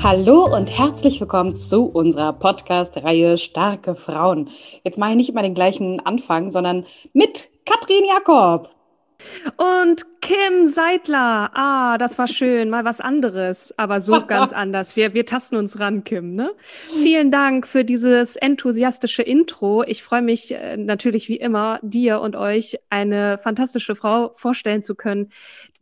Hallo und herzlich willkommen zu unserer Podcast-Reihe Starke Frauen. Jetzt mache ich nicht immer den gleichen Anfang, sondern mit Katrin Jakob. Und Kim Seidler. Ah, das war schön. Mal was anderes, aber so ganz anders. Wir, wir tasten uns ran, Kim. Ne? Vielen Dank für dieses enthusiastische Intro. Ich freue mich äh, natürlich wie immer, dir und euch eine fantastische Frau vorstellen zu können,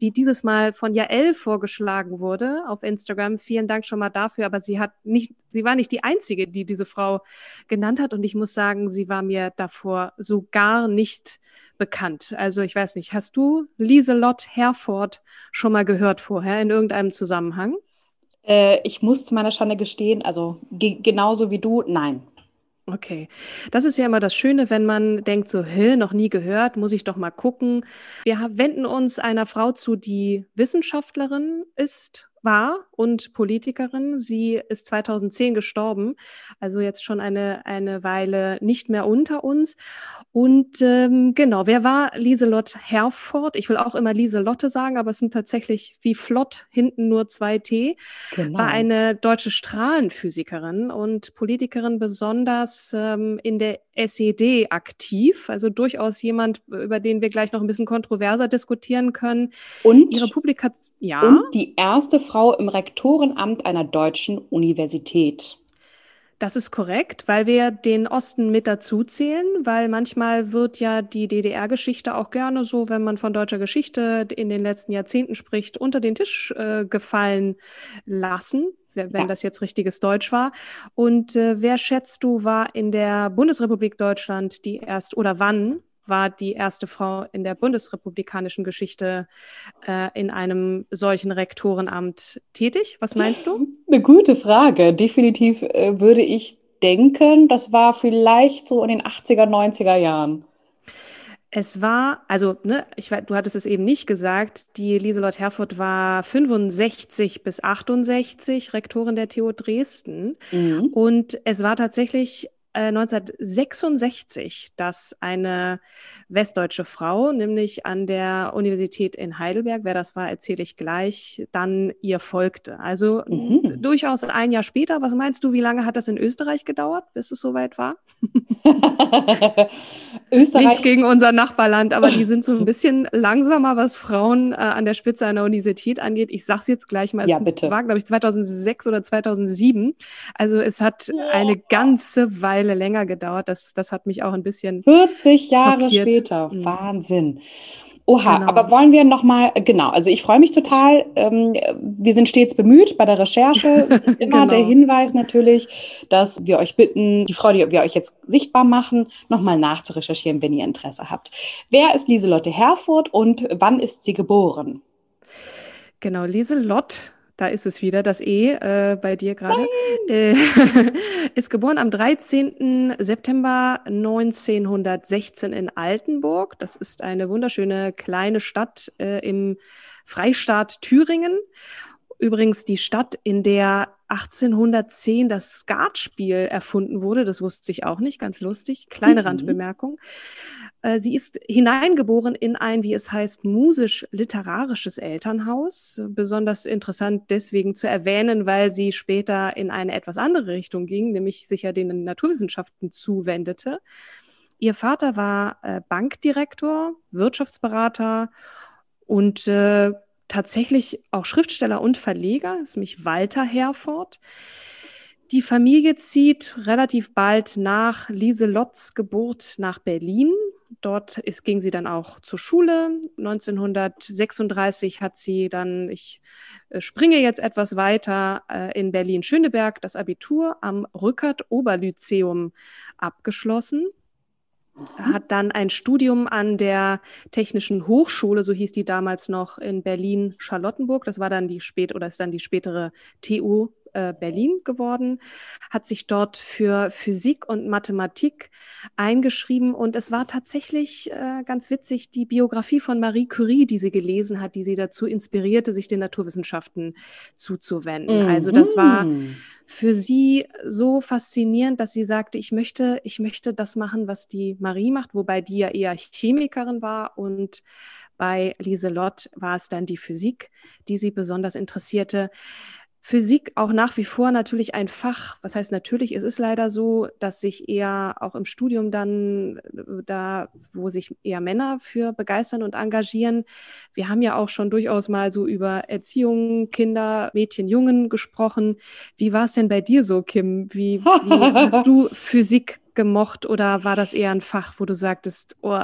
die dieses Mal von Jael vorgeschlagen wurde auf Instagram. Vielen Dank schon mal dafür. Aber sie hat nicht, sie war nicht die einzige, die diese Frau genannt hat. Und ich muss sagen, sie war mir davor so gar nicht bekannt. Also ich weiß nicht, hast du Lieselott Herford schon mal gehört vorher in irgendeinem Zusammenhang? Äh, ich muss zu meiner Schande gestehen, also ge genauso wie du, nein. Okay, das ist ja immer das Schöne, wenn man denkt so, hä, noch nie gehört, muss ich doch mal gucken. Wir wenden uns einer Frau zu, die Wissenschaftlerin ist war und Politikerin. Sie ist 2010 gestorben, also jetzt schon eine, eine Weile nicht mehr unter uns. Und ähm, genau, wer war Lieselotte Herford? Ich will auch immer Lieselotte sagen, aber es sind tatsächlich wie flott hinten nur zwei T. Genau. War eine deutsche Strahlenphysikerin und Politikerin besonders ähm, in der SED aktiv, also durchaus jemand, über den wir gleich noch ein bisschen kontroverser diskutieren können. Und ihre Publikation, ja. Und die erste Frau im Rektorenamt einer deutschen Universität. Das ist korrekt, weil wir den Osten mit dazu zählen, weil manchmal wird ja die DDR-Geschichte auch gerne so, wenn man von deutscher Geschichte in den letzten Jahrzehnten spricht, unter den Tisch äh, gefallen lassen wenn ja. das jetzt richtiges Deutsch war. Und äh, wer schätzt du, war in der Bundesrepublik Deutschland die erste oder wann war die erste Frau in der bundesrepublikanischen Geschichte äh, in einem solchen Rektorenamt tätig? Was meinst du? Eine gute Frage. Definitiv äh, würde ich denken, das war vielleicht so in den 80er, 90er Jahren. Es war, also, ne, ich, du hattest es eben nicht gesagt, die Lieselott Herfurth war 65 bis 68 Rektorin der TU Dresden. Mhm. Und es war tatsächlich 1966, äh, dass eine westdeutsche Frau, nämlich an der Universität in Heidelberg, wer das war, erzähle ich gleich, dann ihr folgte. Also mhm. durchaus ein Jahr später. Was meinst du, wie lange hat das in Österreich gedauert, bis es soweit war? Österreich. Nichts gegen unser Nachbarland, aber die sind so ein bisschen langsamer, was Frauen äh, an der Spitze einer Universität angeht. Ich sag's jetzt gleich mal. Es ja, bitte. war, glaube ich, 2006 oder 2007. Also es hat eine ganze Weile Weile länger gedauert. Das, das hat mich auch ein bisschen. 40 Jahre schockiert. später. Mhm. Wahnsinn. Oha, genau. aber wollen wir noch mal, genau, also ich freue mich total. Ähm, wir sind stets bemüht bei der Recherche. Immer genau. der Hinweis natürlich, dass wir euch bitten, die Frau, die wir euch jetzt sichtbar machen, noch mal nachzurecherchieren, wenn ihr Interesse habt. Wer ist Lieselotte Herfurth und wann ist sie geboren? Genau, Lieselott da ist es wieder, das E äh, bei dir gerade, äh, ist geboren am 13. September 1916 in Altenburg. Das ist eine wunderschöne kleine Stadt äh, im Freistaat Thüringen. Übrigens die Stadt, in der 1810 das Skatspiel erfunden wurde. Das wusste ich auch nicht, ganz lustig. Kleine mhm. Randbemerkung. Äh, sie ist hineingeboren in ein, wie es heißt, musisch-literarisches Elternhaus. Besonders interessant deswegen zu erwähnen, weil sie später in eine etwas andere Richtung ging, nämlich sich ja den Naturwissenschaften zuwendete. Ihr Vater war äh, Bankdirektor, Wirtschaftsberater und äh, tatsächlich auch Schriftsteller und Verleger, ist nämlich Walter Herford. Die Familie zieht relativ bald nach Lieselotts Geburt nach Berlin. Dort ist, ging sie dann auch zur Schule. 1936 hat sie dann, ich äh, springe jetzt etwas weiter, äh, in Berlin-Schöneberg das Abitur am Rückert-Oberlyzeum abgeschlossen. Mhm. Hat dann ein Studium an der Technischen Hochschule, so hieß die damals noch, in Berlin-Charlottenburg. Das war dann die spät oder ist dann die spätere TU äh, Berlin geworden, hat sich dort für Physik und Mathematik eingeschrieben und es war tatsächlich äh, ganz witzig die Biografie von Marie Curie, die sie gelesen hat, die sie dazu inspirierte, sich den Naturwissenschaften zuzuwenden. Mhm. Also das war für sie so faszinierend, dass sie sagte, ich möchte, ich möchte das machen, was die Marie macht, wobei die ja eher Chemikerin war und bei Lieselott war es dann die Physik, die sie besonders interessierte. Physik auch nach wie vor natürlich ein Fach. Was heißt natürlich? Es ist leider so, dass sich eher auch im Studium dann äh, da, wo sich eher Männer für begeistern und engagieren. Wir haben ja auch schon durchaus mal so über Erziehung, Kinder, Mädchen, Jungen gesprochen. Wie war es denn bei dir so, Kim? Wie, wie hast du Physik gemocht oder war das eher ein Fach, wo du sagtest, oh,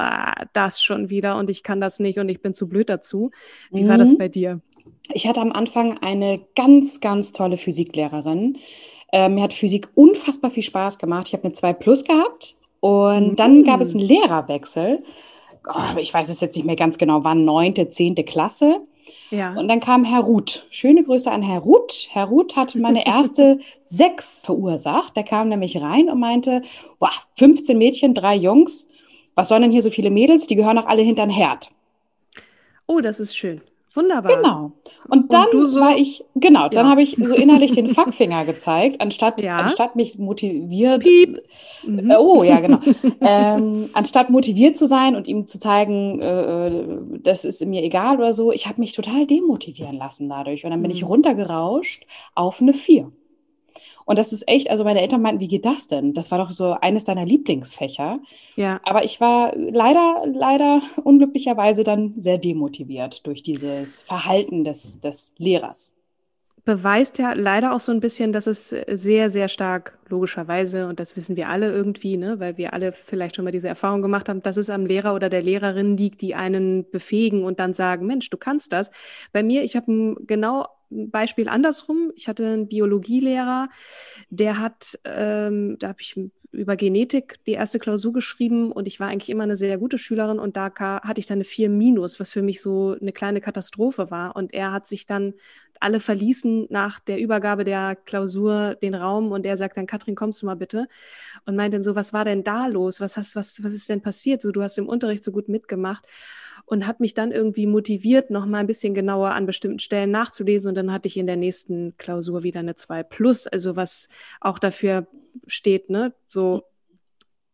das schon wieder und ich kann das nicht und ich bin zu blöd dazu? Wie war das mhm. bei dir? Ich hatte am Anfang eine ganz, ganz tolle Physiklehrerin. Äh, mir hat Physik unfassbar viel Spaß gemacht. Ich habe eine 2 Plus gehabt und mhm. dann gab es einen Lehrerwechsel. Oh, ich weiß es jetzt nicht mehr ganz genau, wann, neunte, zehnte Klasse. Ja. Und dann kam Herr Ruth. Schöne Grüße an Herr Ruth. Herr Ruth hat meine erste sechs verursacht. Der kam nämlich rein und meinte, wow, 15 Mädchen, drei Jungs. Was sollen denn hier so viele Mädels? Die gehören auch alle hinter den Herd. Oh, das ist schön. Wunderbar. Genau. Und dann und so, war ich, genau, dann ja. habe ich so innerlich den Fuckfinger gezeigt, anstatt, ja. anstatt mich motiviert. Mhm. Äh, oh, ja, genau. ähm, anstatt motiviert zu sein und ihm zu zeigen, äh, das ist mir egal oder so, ich habe mich total demotivieren lassen dadurch. Und dann bin mhm. ich runtergerauscht auf eine Vier. Und das ist echt, also meine Eltern meinten, wie geht das denn? Das war doch so eines deiner Lieblingsfächer. Ja. Aber ich war leider, leider unglücklicherweise dann sehr demotiviert durch dieses Verhalten des, des Lehrers beweist ja leider auch so ein bisschen, dass es sehr, sehr stark, logischerweise, und das wissen wir alle irgendwie, ne, weil wir alle vielleicht schon mal diese Erfahrung gemacht haben, dass es am Lehrer oder der Lehrerin liegt, die einen befähigen und dann sagen, Mensch, du kannst das. Bei mir, ich habe genau Beispiel andersrum. Ich hatte einen Biologielehrer, der hat, ähm, da habe ich über Genetik die erste Klausur geschrieben und ich war eigentlich immer eine sehr gute Schülerin und da hatte ich dann eine 4 minus, was für mich so eine kleine Katastrophe war. Und er hat sich dann, alle verließen nach der Übergabe der Klausur den Raum und er sagt dann, Katrin, kommst du mal bitte? Und meint dann so, was war denn da los? Was hast, was, was ist denn passiert? So, du hast im Unterricht so gut mitgemacht und hat mich dann irgendwie motiviert, noch mal ein bisschen genauer an bestimmten Stellen nachzulesen. Und dann hatte ich in der nächsten Klausur wieder eine 2 plus, also was auch dafür steht, ne, so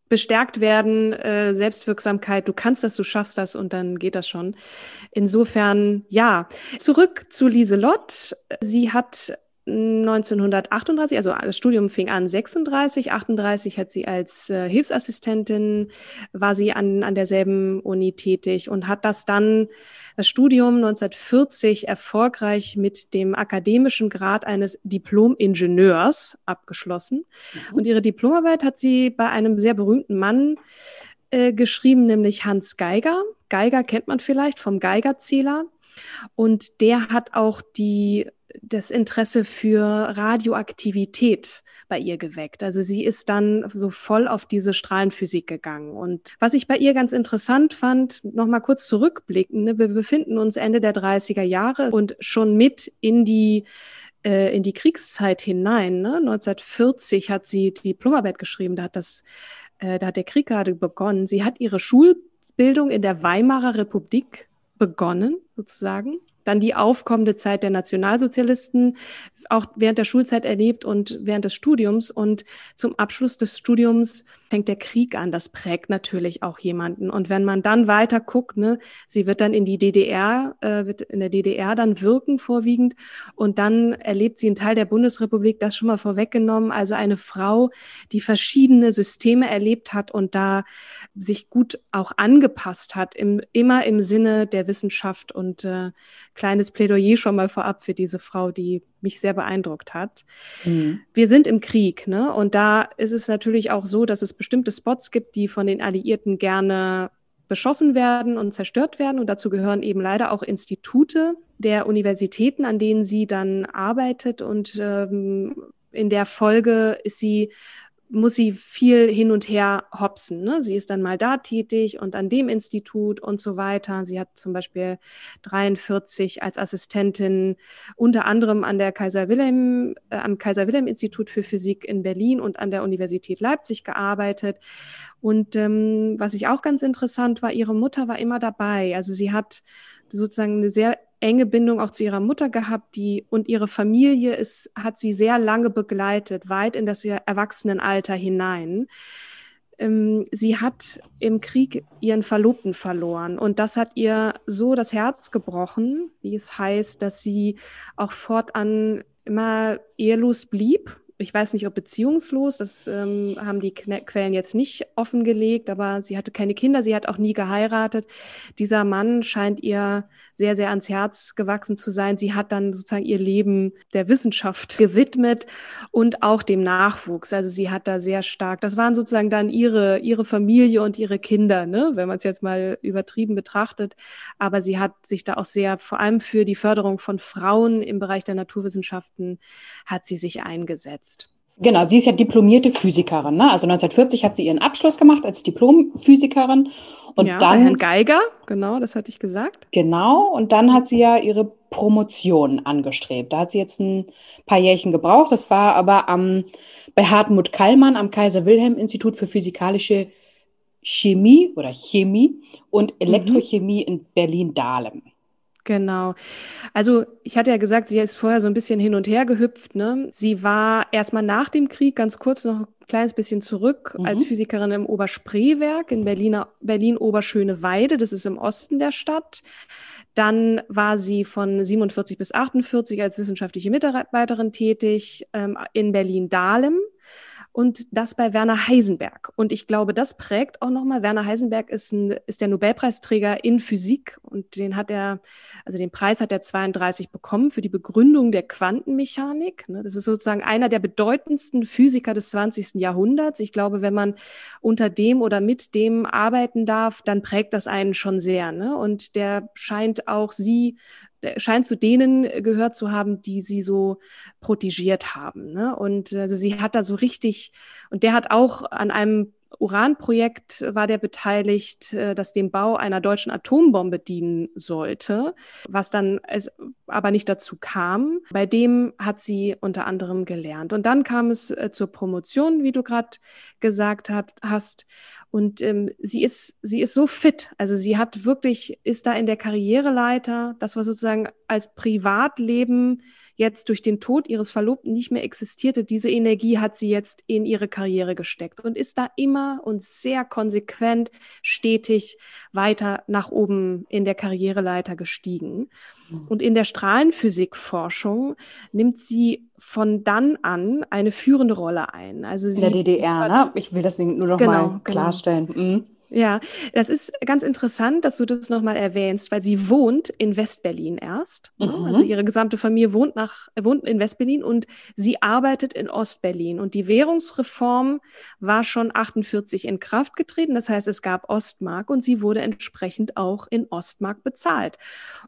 bestärkt werden, äh, Selbstwirksamkeit, du kannst das, du schaffst das und dann geht das schon. Insofern, ja. Zurück zu Lieselott. Sie hat 1938, also das Studium fing an 36, 38 hat sie als äh, Hilfsassistentin, war sie an, an derselben Uni tätig und hat das dann, das Studium 1940 erfolgreich mit dem akademischen Grad eines Diplom-Ingenieurs abgeschlossen. Mhm. Und ihre Diplomarbeit hat sie bei einem sehr berühmten Mann äh, geschrieben, nämlich Hans Geiger. Geiger kennt man vielleicht vom Geigerzähler. Und der hat auch die das Interesse für Radioaktivität bei ihr geweckt. Also sie ist dann so voll auf diese Strahlenphysik gegangen. Und was ich bei ihr ganz interessant fand, nochmal kurz zurückblicken, ne, wir befinden uns Ende der 30er Jahre und schon mit in die äh, in die Kriegszeit hinein. Ne? 1940 hat sie die Diplomarbeit geschrieben, da hat das, äh, da hat der Krieg gerade begonnen. Sie hat ihre Schulbildung in der Weimarer Republik begonnen, sozusagen. Dann die aufkommende Zeit der Nationalsozialisten auch während der Schulzeit erlebt und während des Studiums. Und zum Abschluss des Studiums fängt der Krieg an. Das prägt natürlich auch jemanden. Und wenn man dann weiter guckt, ne, sie wird dann in die DDR, äh, wird in der DDR dann wirken vorwiegend. Und dann erlebt sie einen Teil der Bundesrepublik, das schon mal vorweggenommen. Also eine Frau, die verschiedene Systeme erlebt hat und da sich gut auch angepasst hat, im, immer im Sinne der Wissenschaft und äh, kleines Plädoyer schon mal vorab für diese Frau, die mich sehr beeindruckt hat. Mhm. Wir sind im Krieg, ne? Und da ist es natürlich auch so, dass es bestimmte Spots gibt, die von den Alliierten gerne beschossen werden und zerstört werden. Und dazu gehören eben leider auch Institute der Universitäten, an denen sie dann arbeitet. Und ähm, in der Folge ist sie muss sie viel hin und her hopsen. Ne? Sie ist dann mal da tätig und an dem Institut und so weiter. Sie hat zum Beispiel 43 als Assistentin unter anderem an der Kaiser Wilhelm, äh, am Kaiser Wilhelm Institut für Physik in Berlin und an der Universität Leipzig gearbeitet. Und ähm, was ich auch ganz interessant war, ihre Mutter war immer dabei. Also sie hat sozusagen eine sehr enge Bindung auch zu ihrer Mutter gehabt, die und ihre Familie ist, hat sie sehr lange begleitet, weit in das Erwachsenenalter hinein. Ähm, sie hat im Krieg ihren Verlobten verloren und das hat ihr so das Herz gebrochen, wie es heißt, dass sie auch fortan immer ehelos blieb ich weiß nicht, ob beziehungslos, das ähm, haben die Quellen jetzt nicht offengelegt, aber sie hatte keine Kinder, sie hat auch nie geheiratet. Dieser Mann scheint ihr sehr, sehr ans Herz gewachsen zu sein. Sie hat dann sozusagen ihr Leben der Wissenschaft gewidmet und auch dem Nachwuchs. Also sie hat da sehr stark, das waren sozusagen dann ihre, ihre Familie und ihre Kinder, ne? wenn man es jetzt mal übertrieben betrachtet. Aber sie hat sich da auch sehr, vor allem für die Förderung von Frauen im Bereich der Naturwissenschaften, hat sie sich eingesetzt. Genau, sie ist ja diplomierte Physikerin. Ne? Also 1940 hat sie ihren Abschluss gemacht als Diplomphysikerin. Und ja, dann. Bei Herrn Geiger, genau, das hatte ich gesagt. Genau, und dann hat sie ja ihre Promotion angestrebt. Da hat sie jetzt ein paar Jährchen gebraucht. Das war aber am, bei Hartmut Kallmann am Kaiser-Wilhelm-Institut für physikalische Chemie oder Chemie und mhm. Elektrochemie mhm. in Berlin-Dahlem. Genau. Also ich hatte ja gesagt, sie ist vorher so ein bisschen hin und her gehüpft. Ne? Sie war erstmal nach dem Krieg ganz kurz noch ein kleines bisschen zurück mhm. als Physikerin im Oberspreewerk in Berliner, Berlin-Oberschöneweide. Das ist im Osten der Stadt. Dann war sie von 47 bis 48 als wissenschaftliche Mitarbeiterin tätig ähm, in Berlin-Dahlem und das bei Werner Heisenberg. Und ich glaube, das prägt auch nochmal. Werner Heisenberg ist, ein, ist der Nobelpreisträger in Physik und den hat er, also den Preis hat er 32 bekommen für die Begründung der Quantenmechanik. Ne, das ist sozusagen einer der bedeutendsten Physiker des 20. Jahrhunderts. Ich glaube, wenn man unter dem oder mit dem arbeiten darf, dann prägt das einen schon sehr. Ne? Und der scheint auch sie scheint zu denen gehört zu haben, die sie so protegiert haben. Ne? Und also sie hat da so richtig, und der hat auch an einem Uranprojekt war der beteiligt, äh, das dem Bau einer deutschen Atombombe dienen sollte, was dann es aber nicht dazu kam. Bei dem hat sie unter anderem gelernt. Und dann kam es äh, zur Promotion, wie du gerade gesagt hat, hast. Und ähm, sie ist, sie ist so fit. Also sie hat wirklich, ist da in der Karriereleiter, das war sozusagen als Privatleben jetzt durch den Tod ihres Verlobten nicht mehr existierte, diese Energie hat sie jetzt in ihre Karriere gesteckt und ist da immer und sehr konsequent, stetig weiter nach oben in der Karriereleiter gestiegen. Mhm. Und in der Strahlenphysikforschung nimmt sie von dann an eine führende Rolle ein. Also sie in der DDR, ne? Ich will deswegen nur noch genau, mal genau. klarstellen. Genau. Mhm. Ja, das ist ganz interessant, dass du das nochmal erwähnst, weil sie wohnt in Westberlin erst. Mhm. Also ihre gesamte Familie wohnt, nach, wohnt in Westberlin und sie arbeitet in Ostberlin. Und die Währungsreform war schon 48 in Kraft getreten. Das heißt, es gab Ostmark und sie wurde entsprechend auch in Ostmark bezahlt.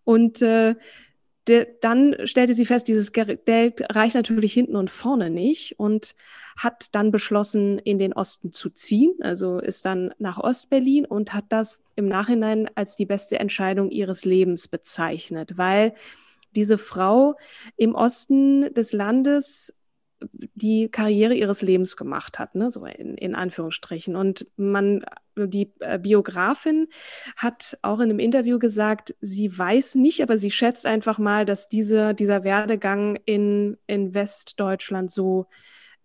Und äh, de, dann stellte sie fest, dieses Geld reicht natürlich hinten und vorne nicht und hat dann beschlossen, in den Osten zu ziehen, also ist dann nach Ostberlin und hat das im Nachhinein als die beste Entscheidung ihres Lebens bezeichnet, weil diese Frau im Osten des Landes die Karriere ihres Lebens gemacht hat, ne? so in, in Anführungsstrichen. Und man, die äh, Biografin hat auch in einem Interview gesagt, sie weiß nicht, aber sie schätzt einfach mal, dass diese, dieser Werdegang in, in Westdeutschland so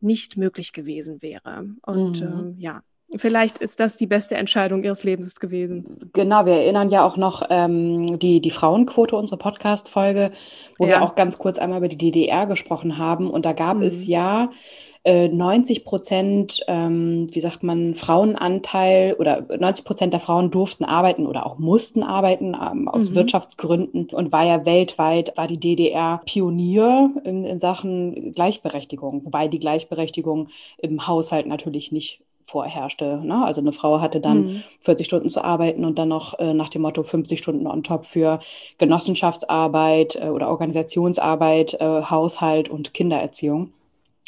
nicht möglich gewesen wäre. Und mhm. ähm, ja, Vielleicht ist das die beste Entscheidung Ihres Lebens gewesen. Genau, wir erinnern ja auch noch ähm, die, die Frauenquote, unsere Podcast-Folge, wo ja. wir auch ganz kurz einmal über die DDR gesprochen haben. Und da gab mhm. es ja äh, 90 Prozent, ähm, wie sagt man, Frauenanteil oder 90 Prozent der Frauen durften arbeiten oder auch mussten arbeiten ähm, aus mhm. Wirtschaftsgründen und war ja weltweit, war die DDR Pionier in, in Sachen Gleichberechtigung, wobei die Gleichberechtigung im Haushalt natürlich nicht vorherrschte. Ne? Also eine Frau hatte dann mhm. 40 Stunden zu arbeiten und dann noch äh, nach dem Motto 50 Stunden on top für Genossenschaftsarbeit äh, oder Organisationsarbeit, äh, Haushalt und Kindererziehung.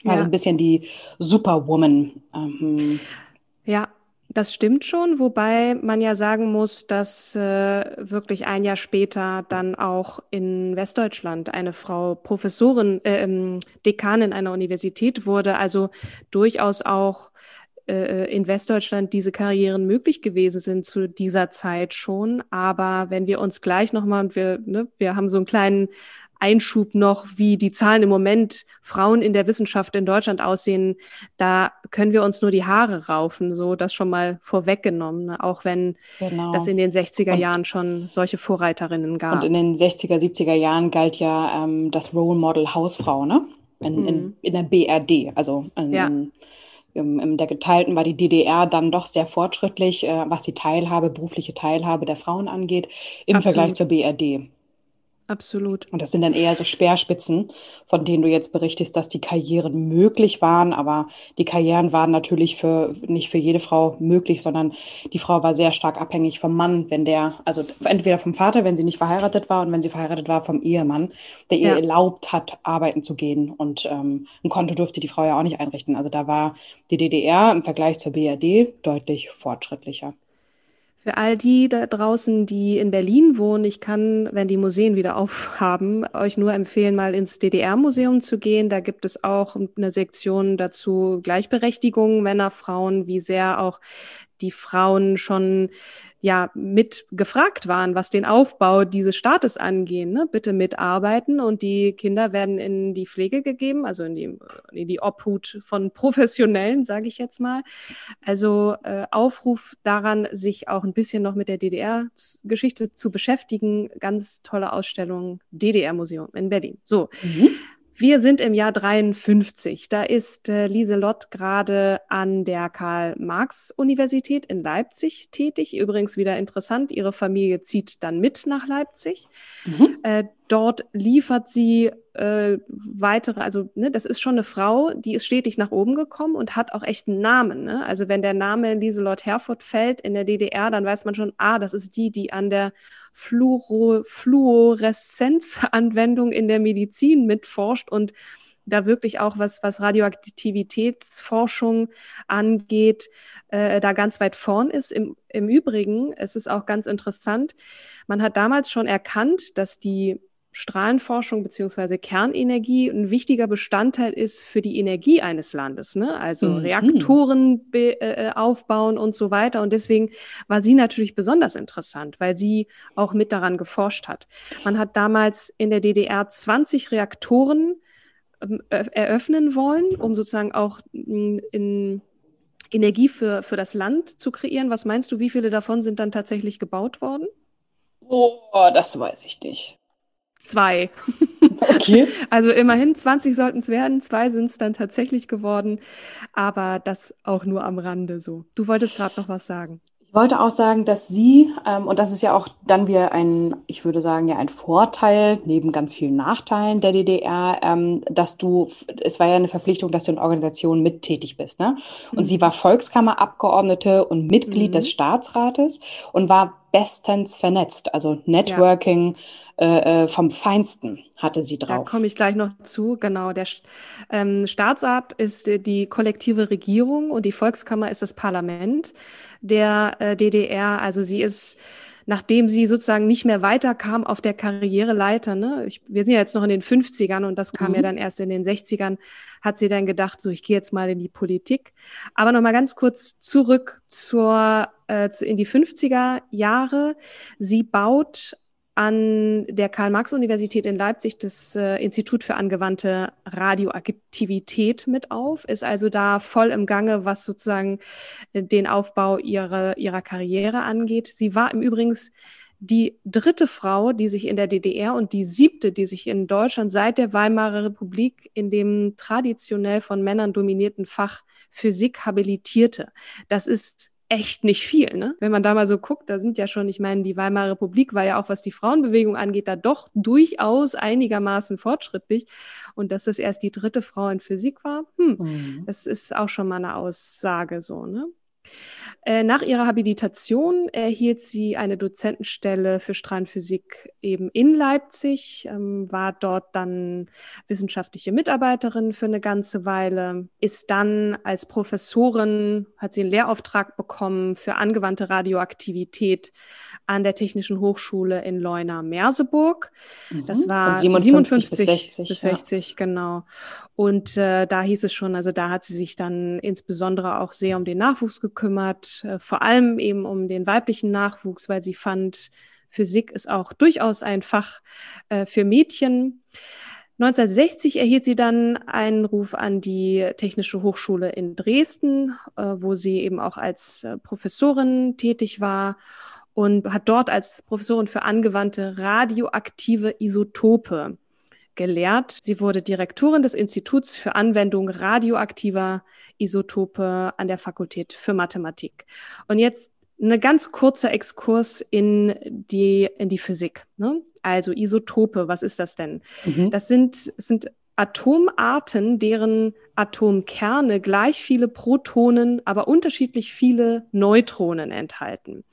Ja. Also ein bisschen die Superwoman. Ähm. Ja, das stimmt schon, wobei man ja sagen muss, dass äh, wirklich ein Jahr später dann auch in Westdeutschland eine Frau Professorin, äh, ähm, Dekanin einer Universität wurde, also durchaus auch in Westdeutschland diese Karrieren möglich gewesen sind zu dieser Zeit schon. Aber wenn wir uns gleich nochmal, und wir, ne, wir haben so einen kleinen Einschub noch, wie die Zahlen im Moment Frauen in der Wissenschaft in Deutschland aussehen, da können wir uns nur die Haare raufen, so das schon mal vorweggenommen, ne? auch wenn genau. das in den 60er und, Jahren schon solche Vorreiterinnen gab. Und in den 60er, 70er Jahren galt ja ähm, das Role Model Hausfrau, ne? In, mhm. in, in der BRD, also in, ja im, in der geteilten war die DDR dann doch sehr fortschrittlich, äh, was die Teilhabe, berufliche Teilhabe der Frauen angeht, im Absolut. Vergleich zur BRD. Absolut. Und das sind dann eher so Speerspitzen, von denen du jetzt berichtest, dass die Karrieren möglich waren. Aber die Karrieren waren natürlich für, nicht für jede Frau möglich, sondern die Frau war sehr stark abhängig vom Mann, wenn der, also entweder vom Vater, wenn sie nicht verheiratet war und wenn sie verheiratet war, vom Ehemann, der ihr erlaubt hat, arbeiten zu gehen. Und ähm, ein Konto durfte die Frau ja auch nicht einrichten. Also da war die DDR im Vergleich zur BRD deutlich fortschrittlicher. Für all die da draußen, die in Berlin wohnen, ich kann, wenn die Museen wieder aufhaben, euch nur empfehlen, mal ins DDR-Museum zu gehen. Da gibt es auch eine Sektion dazu Gleichberechtigung, Männer, Frauen, wie sehr auch die Frauen schon ja mit gefragt waren, was den Aufbau dieses Staates angehen. Ne? Bitte mitarbeiten und die Kinder werden in die Pflege gegeben, also in die, in die Obhut von Professionellen, sage ich jetzt mal. Also äh, Aufruf daran, sich auch ein bisschen noch mit der DDR-Geschichte zu beschäftigen. Ganz tolle Ausstellung, DDR-Museum in Berlin. So. Mhm. Wir sind im Jahr 53. Da ist äh, Lieselott gerade an der Karl-Marx-Universität in Leipzig tätig. Übrigens wieder interessant, ihre Familie zieht dann mit nach Leipzig. Mhm. Äh, dort liefert sie äh, weitere, also ne, das ist schon eine Frau, die ist stetig nach oben gekommen und hat auch echt einen Namen. Ne? Also wenn der Name Lieselott Herford fällt in der DDR, dann weiß man schon, ah, das ist die, die an der Fluoro Fluoreszenzanwendung in der Medizin mitforscht und da wirklich auch was, was Radioaktivitätsforschung angeht, äh, da ganz weit vorn ist. Im, Im Übrigen, es ist auch ganz interessant, man hat damals schon erkannt, dass die Strahlenforschung beziehungsweise Kernenergie ein wichtiger Bestandteil ist für die Energie eines Landes, ne? also mhm. Reaktoren be, äh, aufbauen und so weiter. Und deswegen war sie natürlich besonders interessant, weil sie auch mit daran geforscht hat. Man hat damals in der DDR 20 Reaktoren ähm, eröffnen wollen, um sozusagen auch in, in Energie für, für das Land zu kreieren. Was meinst du, wie viele davon sind dann tatsächlich gebaut worden? Oh, das weiß ich nicht. Zwei. Okay. Also immerhin 20 sollten es werden, zwei sind es dann tatsächlich geworden, aber das auch nur am Rande so. Du wolltest gerade noch was sagen. Ich wollte auch sagen, dass sie, ähm, und das ist ja auch dann wieder ein, ich würde sagen, ja ein Vorteil, neben ganz vielen Nachteilen der DDR, ähm, dass du, es war ja eine Verpflichtung, dass du in Organisationen mittätig bist. Ne? Und mhm. sie war Volkskammerabgeordnete und Mitglied mhm. des Staatsrates und war bestens vernetzt, also Networking. Ja äh, äh, vom Feinsten hatte sie drauf. Da komme ich gleich noch zu. Genau, der ähm, Staatsrat ist die kollektive Regierung und die Volkskammer ist das Parlament der äh, DDR. Also sie ist nachdem sie sozusagen nicht mehr weiterkam auf der Karriereleiter, ne? Ich, wir sind ja jetzt noch in den 50ern und das kam mhm. ja dann erst in den 60ern, hat sie dann gedacht, so ich gehe jetzt mal in die Politik. Aber nochmal ganz kurz zurück zur, äh, in die 50er Jahre. Sie baut an der Karl-Marx-Universität in Leipzig das äh, Institut für angewandte Radioaktivität mit auf, ist also da voll im Gange, was sozusagen äh, den Aufbau ihrer, ihrer Karriere angeht. Sie war im Übrigen die dritte Frau, die sich in der DDR und die siebte, die sich in Deutschland seit der Weimarer Republik in dem traditionell von Männern dominierten Fach Physik habilitierte. Das ist echt nicht viel. Ne? Wenn man da mal so guckt, da sind ja schon, ich meine, die Weimarer Republik war ja auch, was die Frauenbewegung angeht, da doch durchaus einigermaßen fortschrittlich. Und dass das erst die dritte Frau in Physik war, hm, mhm. das ist auch schon mal eine Aussage so. Ne? Äh, nach ihrer Habilitation erhielt sie eine Dozentenstelle für Strahlenphysik eben in Leipzig, ähm, war dort dann wissenschaftliche Mitarbeiterin für eine ganze Weile, ist dann als Professorin, hat sie einen Lehrauftrag bekommen für angewandte Radioaktivität an der Technischen Hochschule in Leuna-Merseburg. Mhm. Das war Von 57, 57 bis 60. Bis 60 ja. genau. Und äh, da hieß es schon, also da hat sie sich dann insbesondere auch sehr um den Nachwuchs gekümmert, äh, vor allem eben um den weiblichen Nachwuchs, weil sie fand, Physik ist auch durchaus ein Fach äh, für Mädchen. 1960 erhielt sie dann einen Ruf an die Technische Hochschule in Dresden, äh, wo sie eben auch als äh, Professorin tätig war und hat dort als Professorin für angewandte radioaktive Isotope gelehrt. Sie wurde Direktorin des Instituts für Anwendung radioaktiver Isotope an der Fakultät für Mathematik. Und jetzt eine ganz kurze Exkurs in die, in die Physik. Ne? Also Isotope, was ist das denn? Mhm. Das sind, sind Atomarten, deren Atomkerne gleich viele Protonen, aber unterschiedlich viele Neutronen enthalten.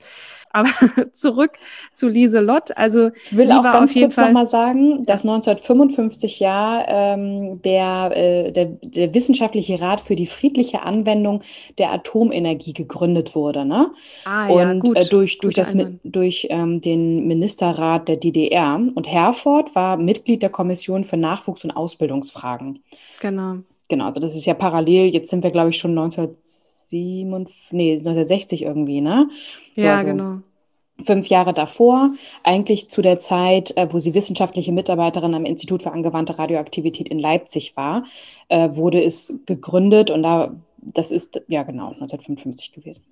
Aber zurück zu Lieselott. Also ich will auch ganz kurz nochmal sagen, dass 1955 ja ähm, der, äh, der, der wissenschaftliche Rat für die friedliche Anwendung der Atomenergie gegründet wurde. Ne? Ah, ja, und gut. Äh, durch, durch, das, durch ähm, den Ministerrat der DDR. Und Herford war Mitglied der Kommission für Nachwuchs- und Ausbildungsfragen. Genau. Genau, also das ist ja parallel. Jetzt sind wir, glaube ich, schon 1957, nee, 1960 irgendwie, ne? So, ja, also genau. Fünf Jahre davor, eigentlich zu der Zeit, äh, wo sie wissenschaftliche Mitarbeiterin am Institut für angewandte Radioaktivität in Leipzig war, äh, wurde es gegründet und da, das ist ja genau 1955 gewesen.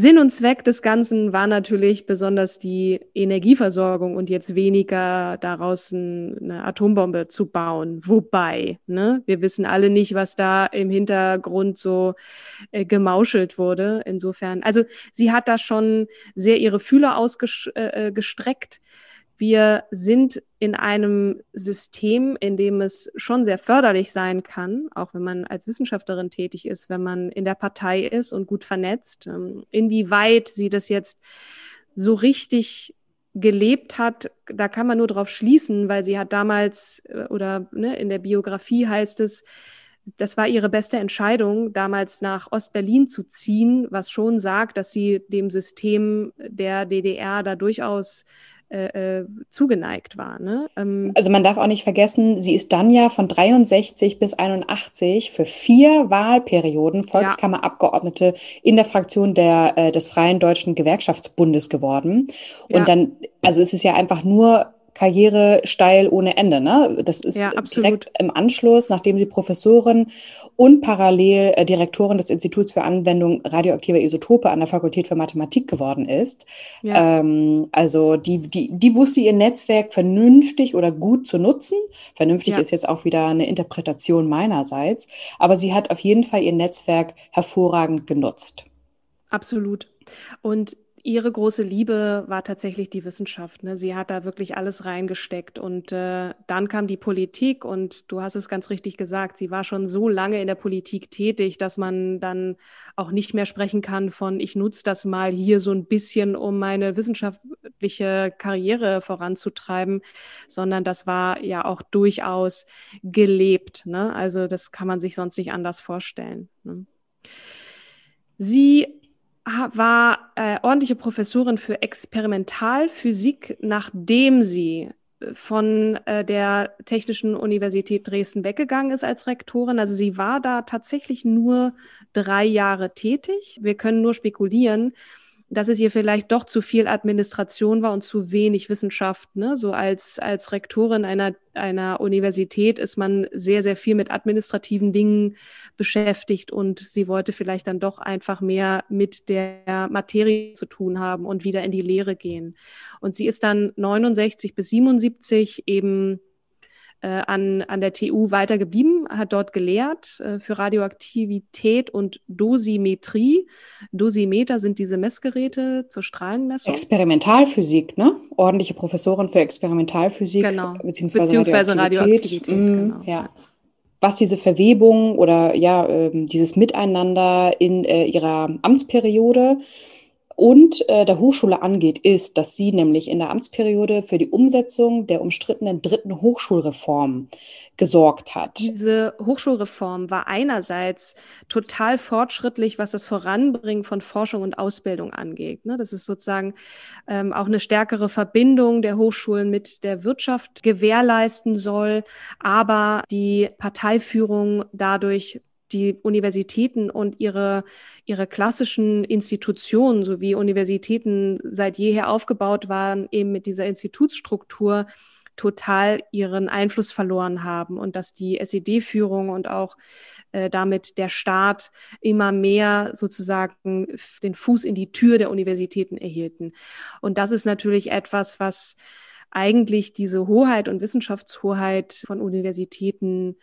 Sinn und Zweck des Ganzen war natürlich besonders die Energieversorgung und jetzt weniger daraus eine Atombombe zu bauen. Wobei, ne, wir wissen alle nicht, was da im Hintergrund so äh, gemauschelt wurde. Insofern, also sie hat da schon sehr ihre Fühler ausgestreckt. Äh, wir sind in einem System, in dem es schon sehr förderlich sein kann, auch wenn man als Wissenschaftlerin tätig ist, wenn man in der Partei ist und gut vernetzt. Ähm, inwieweit sie das jetzt so richtig gelebt hat, da kann man nur drauf schließen, weil sie hat damals äh, oder ne, in der Biografie heißt es, das war ihre beste Entscheidung, damals nach Ostberlin zu ziehen, was schon sagt, dass sie dem System der DDR da durchaus äh, äh, zugeneigt war. Ne? Ähm, also man darf auch nicht vergessen, sie ist dann ja von 63 bis 81 für vier Wahlperioden Volkskammerabgeordnete ja. in der Fraktion der, äh, des Freien Deutschen Gewerkschaftsbundes geworden. Und ja. dann, also es ist ja einfach nur Karriere steil ohne Ende. Ne? Das ist ja, direkt im Anschluss, nachdem sie Professorin und parallel äh, Direktorin des Instituts für Anwendung radioaktiver Isotope an der Fakultät für Mathematik geworden ist. Ja. Ähm, also die, die, die wusste ihr Netzwerk vernünftig oder gut zu nutzen. Vernünftig ja. ist jetzt auch wieder eine Interpretation meinerseits, aber sie hat auf jeden Fall ihr Netzwerk hervorragend genutzt. Absolut. Und ihre große Liebe war tatsächlich die Wissenschaft. Ne? Sie hat da wirklich alles reingesteckt. Und äh, dann kam die Politik und du hast es ganz richtig gesagt, sie war schon so lange in der Politik tätig, dass man dann auch nicht mehr sprechen kann von, ich nutze das mal hier so ein bisschen, um meine wissenschaftliche Karriere voranzutreiben, sondern das war ja auch durchaus gelebt. Ne? Also das kann man sich sonst nicht anders vorstellen. Ne? Sie war äh, ordentliche Professorin für Experimentalphysik, nachdem sie von äh, der Technischen Universität Dresden weggegangen ist als Rektorin. Also sie war da tatsächlich nur drei Jahre tätig. Wir können nur spekulieren, dass es ihr vielleicht doch zu viel Administration war und zu wenig Wissenschaft. Ne? So als, als Rektorin einer, einer Universität ist man sehr, sehr viel mit administrativen Dingen beschäftigt und sie wollte vielleicht dann doch einfach mehr mit der Materie zu tun haben und wieder in die Lehre gehen. Und sie ist dann 69 bis 77 eben äh, an, an der TU weitergeblieben, hat dort gelehrt äh, für Radioaktivität und Dosimetrie. Dosimeter sind diese Messgeräte zur Strahlenmessung. Experimentalphysik, ne? Ordentliche Professorin für Experimentalphysik genau. beziehungsweise, beziehungsweise Radioaktivität. Radioaktivität mm, genau. Ja. Was diese Verwebung oder ja, äh, dieses Miteinander in äh, ihrer Amtsperiode und äh, der Hochschule angeht, ist, dass sie nämlich in der Amtsperiode für die Umsetzung der umstrittenen dritten Hochschulreform gesorgt hat. Diese Hochschulreform war einerseits total fortschrittlich, was das Voranbringen von Forschung und Ausbildung angeht. Ne? Das ist sozusagen ähm, auch eine stärkere Verbindung der Hochschulen mit der Wirtschaft gewährleisten soll, aber die Parteiführung dadurch die Universitäten und ihre, ihre klassischen Institutionen, so wie Universitäten seit jeher aufgebaut waren, eben mit dieser Institutsstruktur total ihren Einfluss verloren haben und dass die SED-Führung und auch äh, damit der Staat immer mehr sozusagen den Fuß in die Tür der Universitäten erhielten. Und das ist natürlich etwas, was eigentlich diese Hoheit und Wissenschaftshoheit von Universitäten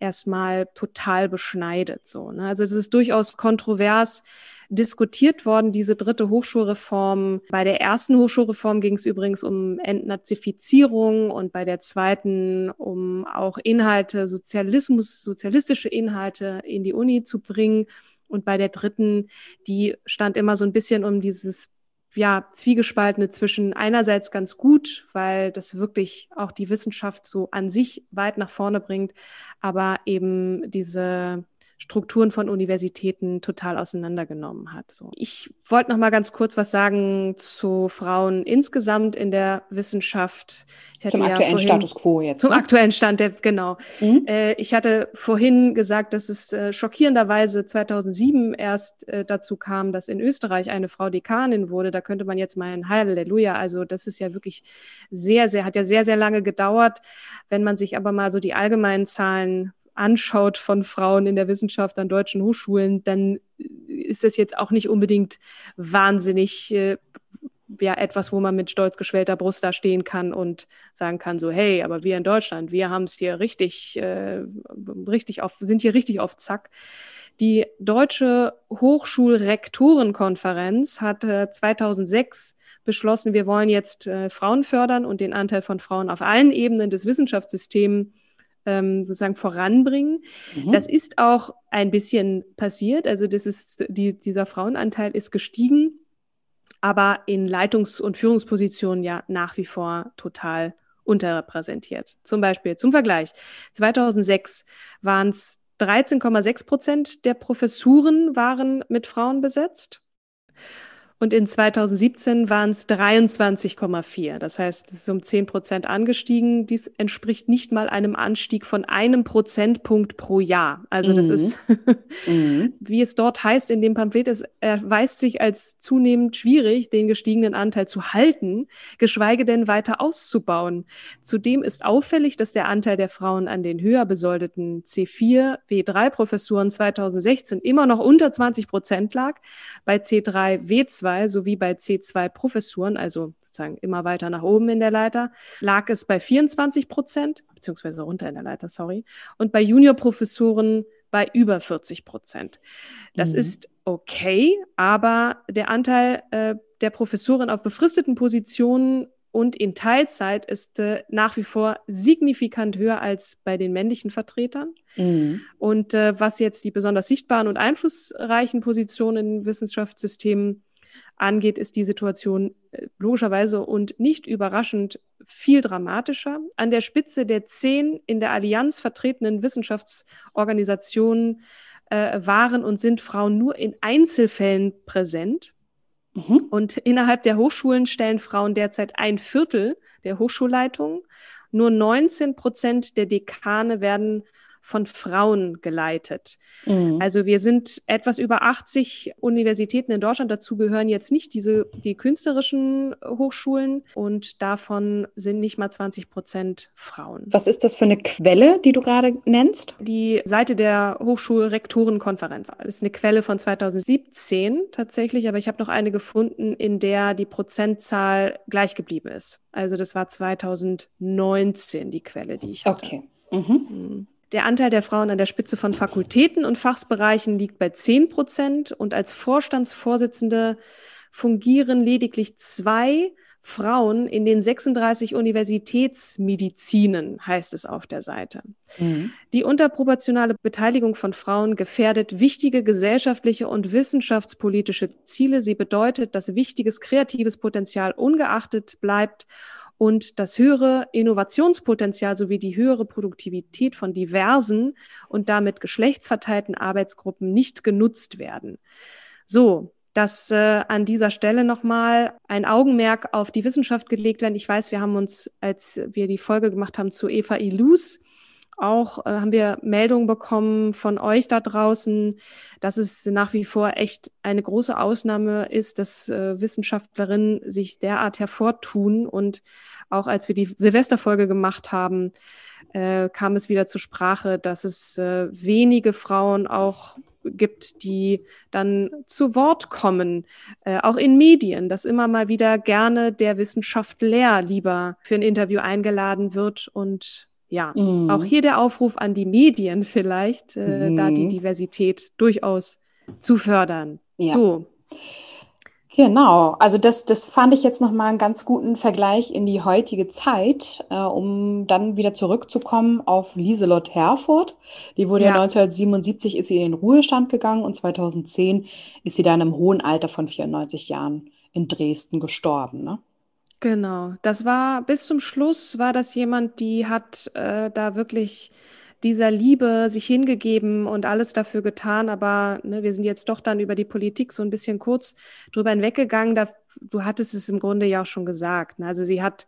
erstmal total beschneidet. So, ne? Also es ist durchaus kontrovers diskutiert worden, diese dritte Hochschulreform. Bei der ersten Hochschulreform ging es übrigens um Entnazifizierung und bei der zweiten um auch Inhalte, Sozialismus, sozialistische Inhalte in die Uni zu bringen. Und bei der dritten, die stand immer so ein bisschen um dieses ja, Zwiegespaltene zwischen einerseits ganz gut, weil das wirklich auch die Wissenschaft so an sich weit nach vorne bringt, aber eben diese Strukturen von Universitäten total auseinandergenommen hat. So. Ich wollte noch mal ganz kurz was sagen zu Frauen insgesamt in der Wissenschaft. zum aktuellen ja vorhin, Status quo jetzt. Zum ne? aktuellen Stand, der, genau. Mhm. Äh, ich hatte vorhin gesagt, dass es äh, schockierenderweise 2007 erst äh, dazu kam, dass in Österreich eine Frau Dekanin wurde. Da könnte man jetzt ein Halleluja. Also das ist ja wirklich sehr, sehr, hat ja sehr, sehr lange gedauert. Wenn man sich aber mal so die allgemeinen Zahlen anschaut von Frauen in der Wissenschaft an deutschen Hochschulen, dann ist das jetzt auch nicht unbedingt wahnsinnig äh, ja etwas, wo man mit stolz geschwellter Brust da stehen kann und sagen kann so, hey, aber wir in Deutschland, wir haben es hier richtig, äh, richtig auf, sind hier richtig auf Zack. Die Deutsche Hochschulrektorenkonferenz hat äh, 2006 beschlossen, wir wollen jetzt äh, Frauen fördern und den Anteil von Frauen auf allen Ebenen des Wissenschaftssystems ähm, sozusagen voranbringen. Mhm. Das ist auch ein bisschen passiert. Also das ist, die, dieser Frauenanteil ist gestiegen, aber in Leitungs- und Führungspositionen ja nach wie vor total unterrepräsentiert. Zum Beispiel zum Vergleich. 2006 waren es 13,6 Prozent der Professuren waren mit Frauen besetzt. Und in 2017 waren es 23,4. Das heißt, es ist um 10 Prozent angestiegen. Dies entspricht nicht mal einem Anstieg von einem Prozentpunkt pro Jahr. Also das mhm. ist, mhm. wie es dort heißt in dem Pamphlet, es erweist sich als zunehmend schwierig, den gestiegenen Anteil zu halten, geschweige denn weiter auszubauen. Zudem ist auffällig, dass der Anteil der Frauen an den höher besoldeten C4, W3-Professuren 2016 immer noch unter 20 Prozent lag, bei C3, W2 2 sowie bei C2-Professuren, also sozusagen immer weiter nach oben in der Leiter, lag es bei 24 Prozent, beziehungsweise runter in der Leiter, sorry, und bei Juniorprofessoren bei über 40 Prozent. Das mhm. ist okay, aber der Anteil äh, der Professoren auf befristeten Positionen und in Teilzeit ist äh, nach wie vor signifikant höher als bei den männlichen Vertretern. Mhm. Und äh, was jetzt die besonders sichtbaren und einflussreichen Positionen in Wissenschaftssystemen angeht, ist die Situation äh, logischerweise und nicht überraschend viel dramatischer. An der Spitze der zehn in der Allianz vertretenen Wissenschaftsorganisationen äh, waren und sind Frauen nur in Einzelfällen präsent. Mhm. Und innerhalb der Hochschulen stellen Frauen derzeit ein Viertel der Hochschulleitung. Nur 19 Prozent der Dekane werden von Frauen geleitet. Mhm. Also wir sind etwas über 80 Universitäten in Deutschland. Dazu gehören jetzt nicht diese, die künstlerischen Hochschulen und davon sind nicht mal 20 Prozent Frauen. Was ist das für eine Quelle, die du gerade nennst? Die Seite der Hochschulrektorenkonferenz das ist eine Quelle von 2017 tatsächlich, aber ich habe noch eine gefunden, in der die Prozentzahl gleich geblieben ist. Also das war 2019 die Quelle, die ich hatte. Okay. Mhm. Der Anteil der Frauen an der Spitze von Fakultäten und Fachbereichen liegt bei 10 Prozent und als Vorstandsvorsitzende fungieren lediglich zwei Frauen in den 36 Universitätsmedizinen, heißt es auf der Seite. Mhm. Die unterproportionale Beteiligung von Frauen gefährdet wichtige gesellschaftliche und wissenschaftspolitische Ziele. Sie bedeutet, dass wichtiges kreatives Potenzial ungeachtet bleibt und das höhere Innovationspotenzial sowie die höhere Produktivität von diversen und damit geschlechtsverteilten Arbeitsgruppen nicht genutzt werden. So, dass äh, an dieser Stelle nochmal ein Augenmerk auf die Wissenschaft gelegt werden. Ich weiß, wir haben uns, als wir die Folge gemacht haben zu Eva Ilus, auch äh, haben wir Meldungen bekommen von euch da draußen, dass es nach wie vor echt eine große Ausnahme ist, dass äh, Wissenschaftlerinnen sich derart hervortun. Und auch als wir die Silvesterfolge gemacht haben, äh, kam es wieder zur Sprache, dass es äh, wenige Frauen auch gibt, die dann zu Wort kommen, äh, auch in Medien, dass immer mal wieder gerne der Wissenschaftler lieber für ein Interview eingeladen wird und ja, mhm. auch hier der Aufruf an die Medien vielleicht, äh, mhm. da die mhm. Diversität durchaus zu fördern. Ja. So. Genau, also das, das fand ich jetzt nochmal einen ganz guten Vergleich in die heutige Zeit, äh, um dann wieder zurückzukommen auf Lieselott Herford. Die wurde ja. ja 1977 ist sie in den Ruhestand gegangen und 2010 ist sie dann im hohen Alter von 94 Jahren in Dresden gestorben. Ne? Genau, das war bis zum Schluss war das jemand, die hat äh, da wirklich dieser Liebe sich hingegeben und alles dafür getan, aber ne, wir sind jetzt doch dann über die Politik so ein bisschen kurz drüber hinweggegangen. Da, du hattest es im Grunde ja auch schon gesagt. Ne? Also sie hat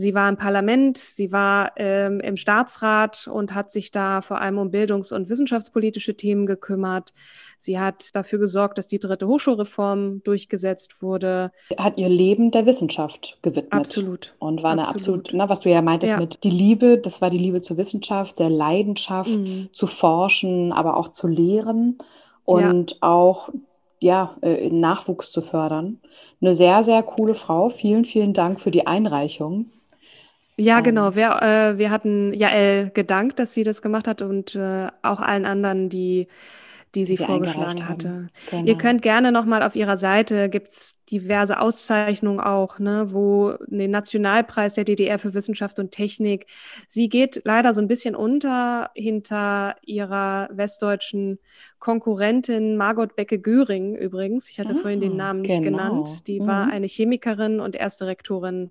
Sie war im Parlament, sie war ähm, im Staatsrat und hat sich da vor allem um bildungs- und wissenschaftspolitische Themen gekümmert. Sie hat dafür gesorgt, dass die dritte Hochschulreform durchgesetzt wurde. Hat ihr Leben der Wissenschaft gewidmet. Absolut. Und war eine absolut, na, was du ja meintest ja. mit die Liebe, das war die Liebe zur Wissenschaft, der Leidenschaft mhm. zu forschen, aber auch zu lehren und ja. auch ja, äh, Nachwuchs zu fördern. Eine sehr, sehr coole Frau. Vielen, vielen Dank für die Einreichung. Ja, genau. Wir, äh, wir hatten Jael gedankt, dass sie das gemacht hat und äh, auch allen anderen, die die sie, sie vorgeschlagen hatte. Genau. Ihr könnt gerne nochmal auf ihrer Seite, gibt's diverse Auszeichnungen auch, ne, wo den Nationalpreis der DDR für Wissenschaft und Technik. Sie geht leider so ein bisschen unter hinter ihrer westdeutschen Konkurrentin Margot Becke-Göring übrigens. Ich hatte ah, vorhin den Namen nicht genau. genannt. Die mhm. war eine Chemikerin und erste Rektorin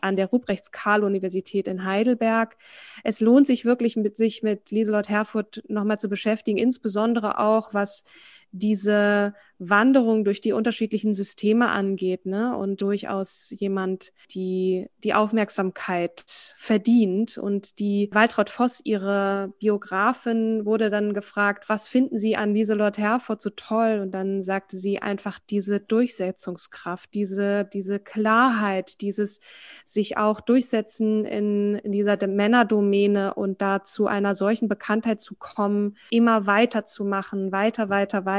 an der Ruprechts-Karl-Universität in Heidelberg. Es lohnt sich wirklich, mit, sich mit Lieselot Herfurth nochmal zu beschäftigen, insbesondere auch was diese Wanderung durch die unterschiedlichen Systeme angeht, ne? Und durchaus jemand, die die Aufmerksamkeit verdient. Und die Waltraud Voss, ihre Biografin, wurde dann gefragt, was finden Sie an Lieselot Herford so toll? Und dann sagte sie einfach diese Durchsetzungskraft, diese, diese Klarheit, dieses sich auch durchsetzen in, in dieser Männerdomäne und da zu einer solchen Bekanntheit zu kommen, immer weiter zu machen, weiter, weiter, weiter.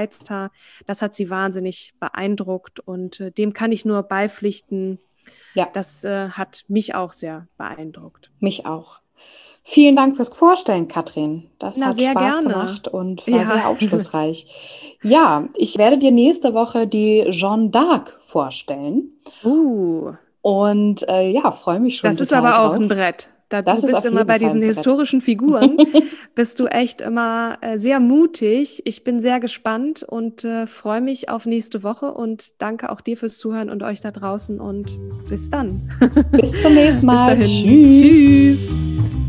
Das hat hat sie wahnsinnig beeindruckt und äh, dem kann ich nur beipflichten. Ja. Das äh, hat mich auch sehr beeindruckt. Mich auch. Vielen Dank fürs Vorstellen, Katrin. Das Na, hat Spaß gerne. gemacht und war ja. sehr aufschlussreich. ja, ich werde dir nächste Woche die Jeanne d'Arc vorstellen. Uh. Und äh, ja, freue mich schon. Das ist aber drauf. auch ein Brett. Da das du bist immer bei diesen historischen Figuren, bist du echt immer äh, sehr mutig. Ich bin sehr gespannt und äh, freue mich auf nächste Woche und danke auch dir fürs Zuhören und euch da draußen und bis dann. Bis zum nächsten Mal. Tschüss. Tschüss.